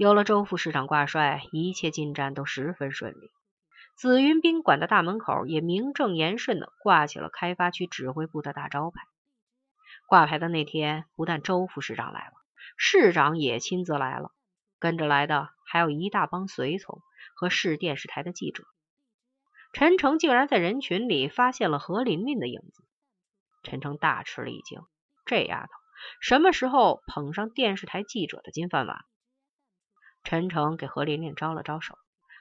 有了周副市长挂帅，一切进展都十分顺利。紫云宾馆的大门口也名正言顺的挂起了开发区指挥部的大招牌。挂牌的那天，不但周副市长来了，市长也亲自来了，跟着来的还有一大帮随从和市电视台的记者。陈诚竟然在人群里发现了何琳琳的影子，陈诚大吃了一惊，这丫头什么时候捧上电视台记者的金饭碗？陈诚给何琳琳招了招手。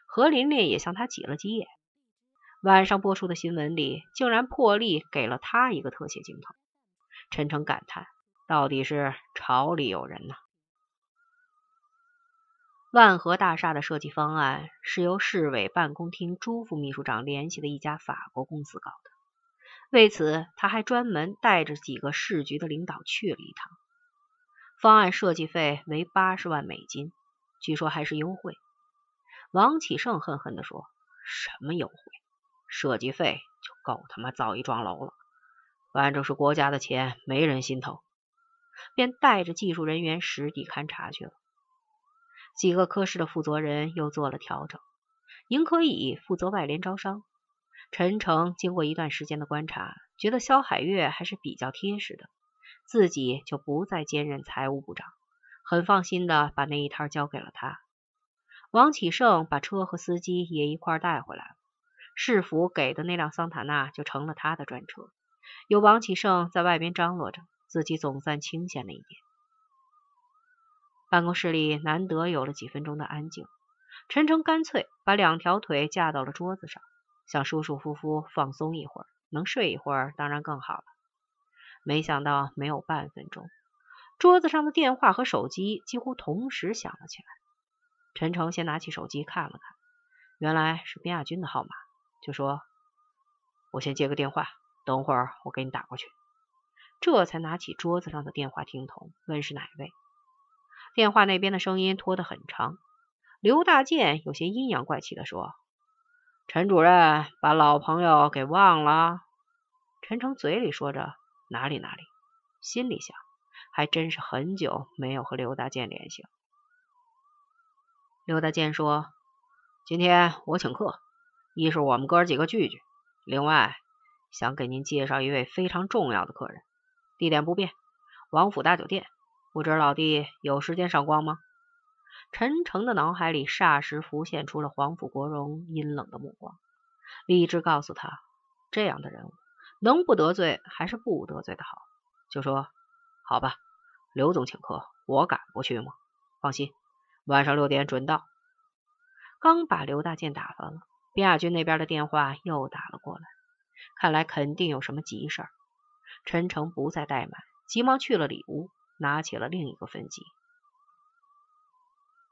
何琳琳也向他挤了挤眼。晚上播出的新闻里，竟然破例给了他一个特写镜头。陈诚感叹：“到底是朝里有人呐！”万和大厦的设计方案是由市委办公厅朱副秘书长联系的一家法国公司搞的。为此，他还专门带着几个市局的领导去了一趟。方案设计费为八十万美金，据说还是优惠。王启胜恨恨地说：“什么优惠？设计费就够他妈造一幢楼了。反正是国家的钱，没人心疼。”便带着技术人员实地勘察去了。几个科室的负责人又做了调整，宁可以负责外联招商。陈诚经过一段时间的观察，觉得肖海月还是比较贴实的，自己就不再兼任财务部长，很放心的把那一摊交给了他。王启胜把车和司机也一块带回来了，市府给的那辆桑塔纳就成了他的专车。有王启胜在外边张罗着，自己总算清闲了一点。办公室里难得有了几分钟的安静，陈诚干脆把两条腿架到了桌子上，想舒舒服服放松一会儿，能睡一会儿当然更好了。没想到没有半分钟，桌子上的电话和手机几乎同时响了起来。陈诚先拿起手机看了看，原来是边亚军的号码，就说：“我先接个电话，等会儿我给你打过去。”这才拿起桌子上的电话听筒，问是哪位。电话那边的声音拖得很长，刘大健有些阴阳怪气的说：“陈主任把老朋友给忘了。”陈诚嘴里说着“哪里哪里”，心里想：还真是很久没有和刘大健联系了。刘大健说：“今天我请客，一是我们哥几个聚聚，另外想给您介绍一位非常重要的客人。地点不变，王府大酒店。不知老弟有时间赏光吗？”陈诚的脑海里霎时浮现出了黄府国荣阴冷的目光，理智告诉他：这样的人物能不得罪还是不得罪的好。就说：“好吧，刘总请客，我敢不去吗？放心。”晚上六点准到。刚把刘大健打发了，边亚军那边的电话又打了过来，看来肯定有什么急事儿。陈诚不再怠慢，急忙去了里屋，拿起了另一个分机。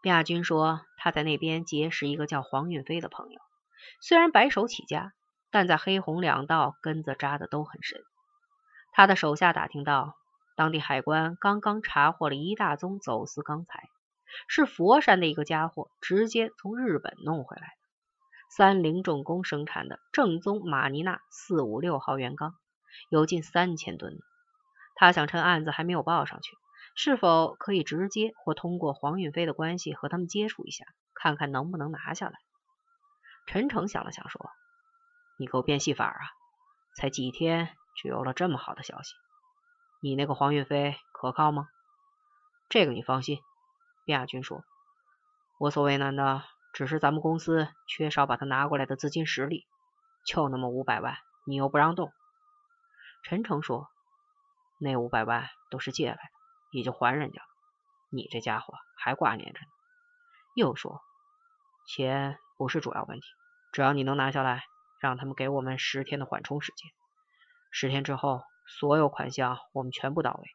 边亚军说他在那边结识一个叫黄运飞的朋友，虽然白手起家，但在黑红两道根子扎的都很深。他的手下打听到，当地海关刚刚查获了一大宗走私钢材。是佛山的一个家伙直接从日本弄回来的，三菱重工生产的正宗马尼纳四五六号原钢，有近三千吨。他想趁案子还没有报上去，是否可以直接或通过黄运飞的关系和他们接触一下，看看能不能拿下来？陈诚想了想说：“你给我变戏法啊！才几天就有了这么好的消息，你那个黄运飞可靠吗？这个你放心。”边亚军说：“我所为难的只是咱们公司缺少把他拿过来的资金实力，就那么五百万，你又不让动。”陈诚说：“那五百万都是借来的，已经还人家了。你这家伙还挂念着呢。”又说：“钱不是主要问题，只要你能拿下来，让他们给我们十天的缓冲时间。十天之后，所有款项我们全部到位。”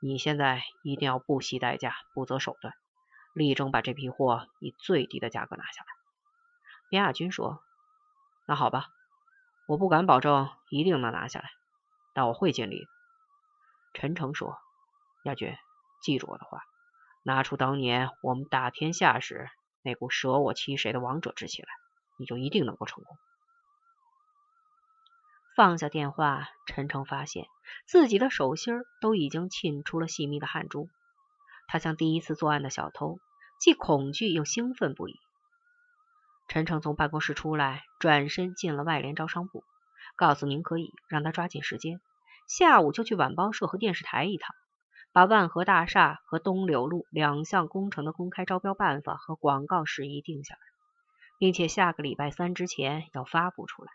你现在一定要不惜代价、不择手段，力争把这批货以最低的价格拿下来。边亚军说：“那好吧，我不敢保证一定能拿下来，但我会尽力的。”陈诚说：“亚军，记住我的话，拿出当年我们打天下时那股舍我其谁的王者之气来，你就一定能够成功。”放下电话，陈诚发现自己的手心都已经沁出了细密的汗珠。他像第一次作案的小偷，既恐惧又兴奋不已。陈诚从办公室出来，转身进了外联招商部，告诉宁可以让他抓紧时间，下午就去晚报社和电视台一趟，把万和大厦和东柳路两项工程的公开招标办法和广告事宜定下来，并且下个礼拜三之前要发布出来。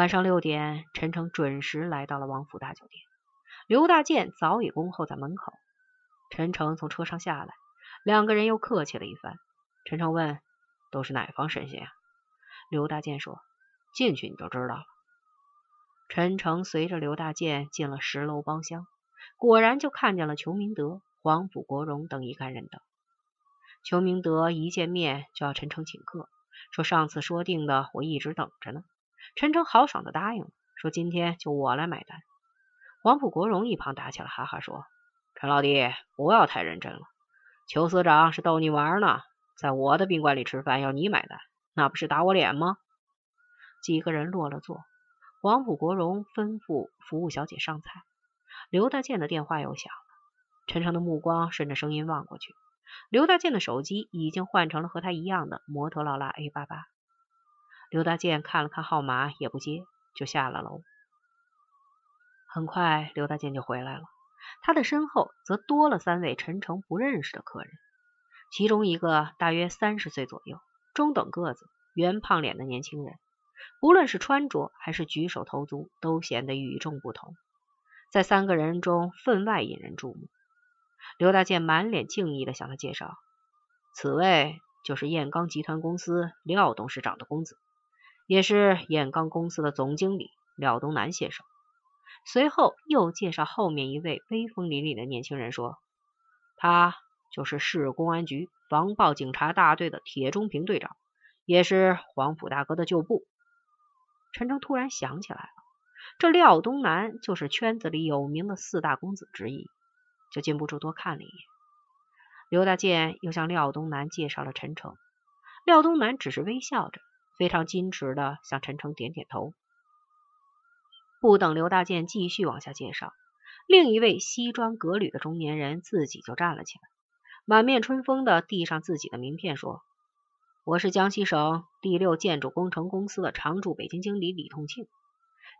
晚上六点，陈诚准时来到了王府大酒店，刘大健早已恭候在门口。陈诚从车上下来，两个人又客气了一番。陈诚问：“都是哪方神仙啊？”刘大健说：“进去你就知道了。”陈诚随着刘大健进了十楼包厢，果然就看见了裘明德、黄甫国荣等一干人等。裘明德一见面就要陈诚请客，说上次说定的我一直等着呢。陈诚豪爽的答应了，说今天就我来买单。黄甫国荣一旁打起了哈哈，说：“陈老弟不要太认真了，裘司长是逗你玩呢。”在我的宾馆里吃饭要你买单，那不是打我脸吗？几个人落了座，黄埔国荣吩咐服务小姐上菜。刘大健的电话又响了，陈诚的目光顺着声音望过去，刘大健的手机已经换成了和他一样的摩托罗拉 A 八八。刘大健看了看号码，也不接，就下了楼。很快，刘大健就回来了，他的身后则多了三位陈诚不认识的客人。其中一个大约三十岁左右，中等个子、圆胖脸的年轻人，不论是穿着还是举手投足，都显得与众不同，在三个人中分外引人注目。刘大健满脸敬意的向他介绍：“此位就是燕钢集团公司廖董事长的公子，也是燕钢公司的总经理廖东南先生。”随后又介绍后面一位威风凛凛的年轻人说：“他。”就是市公安局防暴警察大队的铁中平队长，也是黄埔大哥的旧部。陈诚突然想起来了，这廖东南就是圈子里有名的四大公子之一，就禁不住多看了一眼。刘大健又向廖东南介绍了陈诚，廖东南只是微笑着，非常矜持的向陈诚点点头。不等刘大健继续往下介绍，另一位西装革履的中年人自己就站了起来。满面春风的递上自己的名片，说：“我是江西省第六建筑工程公司的常驻北京经理李同庆。”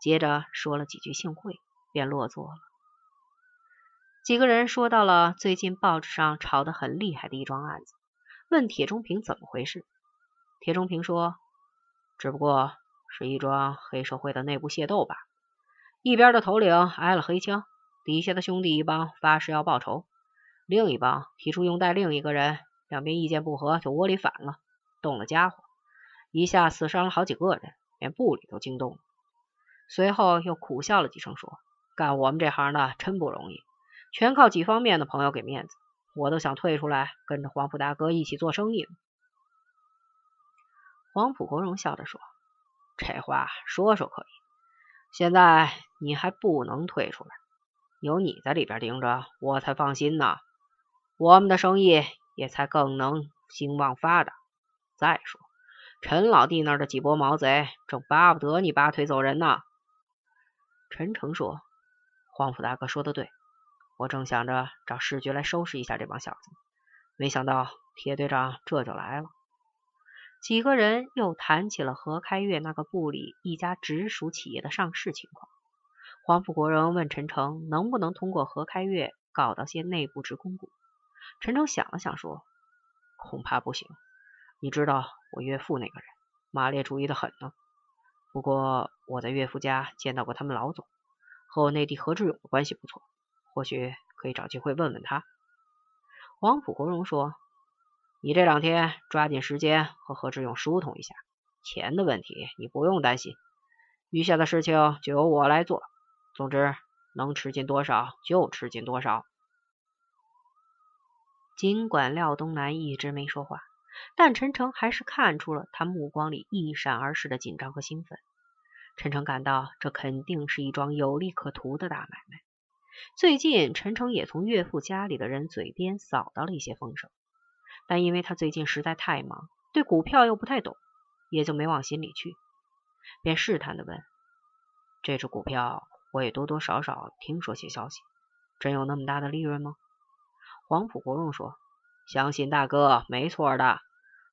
接着说了几句幸会，便落座了。几个人说到了最近报纸上炒得很厉害的一桩案子，问铁中平怎么回事。铁中平说：“只不过是一桩黑社会的内部械斗吧。一边的头领挨了黑枪，底下的兄弟一帮发誓要报仇。”另一帮提出用带另一个人，两边意见不合就窝里反了，动了家伙，一下死伤了好几个人，连部里都惊动了。随后又苦笑了几声，说：“干我们这行的真不容易，全靠几方面的朋友给面子，我都想退出来跟着黄埔大哥一起做生意。”黄埔国荣笑着说：“这话说说可以，现在你还不能退出来，有你在里边盯着，我才放心呢。”我们的生意也才更能兴旺发达。再说，陈老弟那儿的几波毛贼正巴不得你拔腿走人呢。陈诚说：“黄甫大哥说的对，我正想着找市局来收拾一下这帮小子，没想到铁队长这就来了。”几个人又谈起了何开月那个部里一家直属企业的上市情况。黄甫国荣问陈诚能不能通过何开月搞到些内部职工股。陈诚想了想，说：“恐怕不行。你知道我岳父那个人，马列主义的很呢。不过我在岳父家见到过他们老总，和我内地何志勇的关系不错，或许可以找机会问问他。”黄埔国荣说：“你这两天抓紧时间和何志勇疏通一下，钱的问题你不用担心，余下的事情就由我来做。总之，能吃进多少就吃进多少。”尽管廖东南一直没说话，但陈诚还是看出了他目光里一闪而逝的紧张和兴奋。陈诚感到这肯定是一桩有利可图的大买卖。最近，陈诚也从岳父家里的人嘴边扫到了一些风声，但因为他最近实在太忙，对股票又不太懂，也就没往心里去，便试探的问：“这只股票我也多多少少听说些消息，真有那么大的利润吗？”黄埔国荣说：“相信大哥没错的，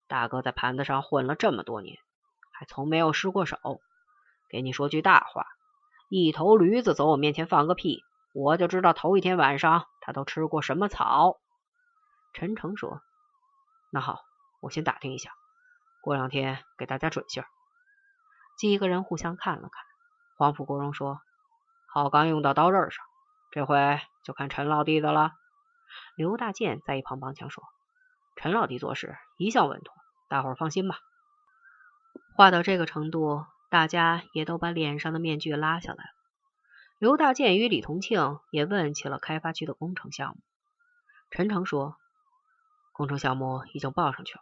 大哥在盘子上混了这么多年，还从没有失过手。给你说句大话，一头驴子走我面前放个屁，我就知道头一天晚上他都吃过什么草。”陈诚说：“那好，我先打听一下，过两天给大家准信儿。”几个人互相看了看，黄埔国荣说：“好钢用到刀刃上，这回就看陈老弟的了。”刘大健在一旁帮腔说：“陈老弟做事一向稳妥，大伙儿放心吧。”话到这个程度，大家也都把脸上的面具拉下来了。刘大健与李同庆也问起了开发区的工程项目。陈诚说：“工程项目已经报上去了，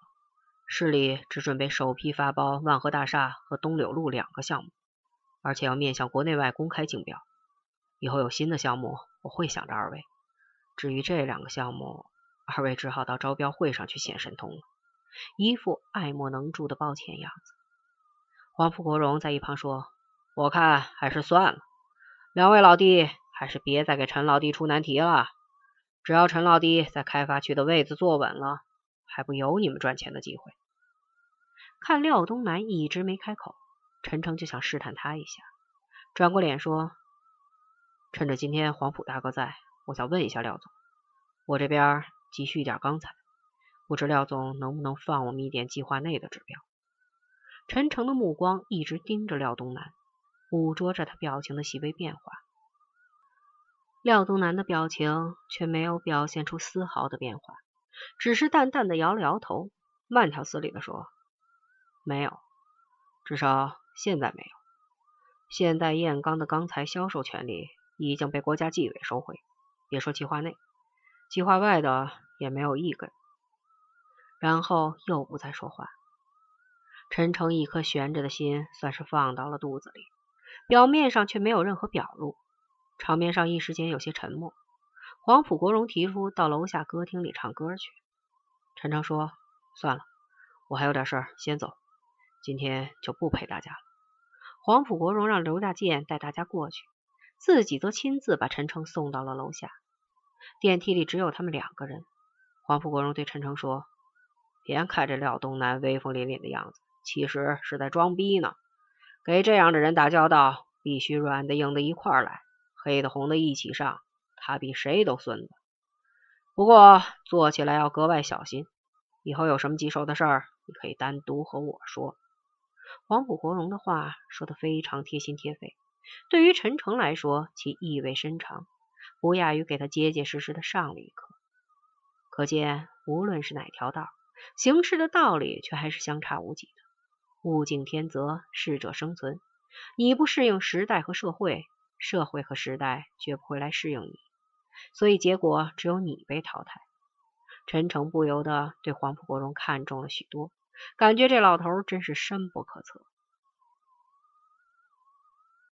市里只准备首批发包万和大厦和东柳路两个项目，而且要面向国内外公开竞标。以后有新的项目，我会想着二位。”至于这两个项目，二位只好到招标会上去显神通了，一副爱莫能助的抱歉样子。黄埔国荣在一旁说：“我看还是算了，两位老弟还是别再给陈老弟出难题了。只要陈老弟在开发区的位子坐稳了，还不有你们赚钱的机会？”看廖东南一直没开口，陈诚就想试探他一下，转过脸说：“趁着今天黄埔大哥在。”我想问一下廖总，我这边急需一点钢材，不知廖总能不能放我们一点计划内的指标？陈诚的目光一直盯着廖东南，捕捉着他表情的细微变化。廖东南的表情却没有表现出丝毫的变化，只是淡淡的摇了摇头，慢条斯理的说：“没有，至少现在没有。现在燕钢的钢材销售权利已经被国家纪委收回。”别说计划内，计划外的也没有一根。然后又不再说话。陈诚一颗悬着的心算是放到了肚子里，表面上却没有任何表露。场面上一时间有些沉默。黄埔国荣提出到楼下歌厅里唱歌去。陈诚说：“算了，我还有点事儿，先走。今天就不陪大家了。”黄埔国荣让刘大健带大家过去。自己则亲自把陈诚送到了楼下。电梯里只有他们两个人。黄埔国荣对陈诚说：“别看这廖东南威风凛凛的样子，其实是在装逼呢。给这样的人打交道，必须软的硬的一块来，黑的红的一起上。他比谁都孙子。不过做起来要格外小心。以后有什么棘手的事儿，你可以单独和我说。”黄埔国荣的话说的非常贴心贴肺。对于陈诚来说，其意味深长，不亚于给他结结实实的上了一课。可见，无论是哪条道，行事的道理却还是相差无几的。物竞天择，适者生存。你不适应时代和社会，社会和时代绝不会来适应你。所以，结果只有你被淘汰。陈诚不由得对黄埔国荣看重了许多，感觉这老头真是深不可测。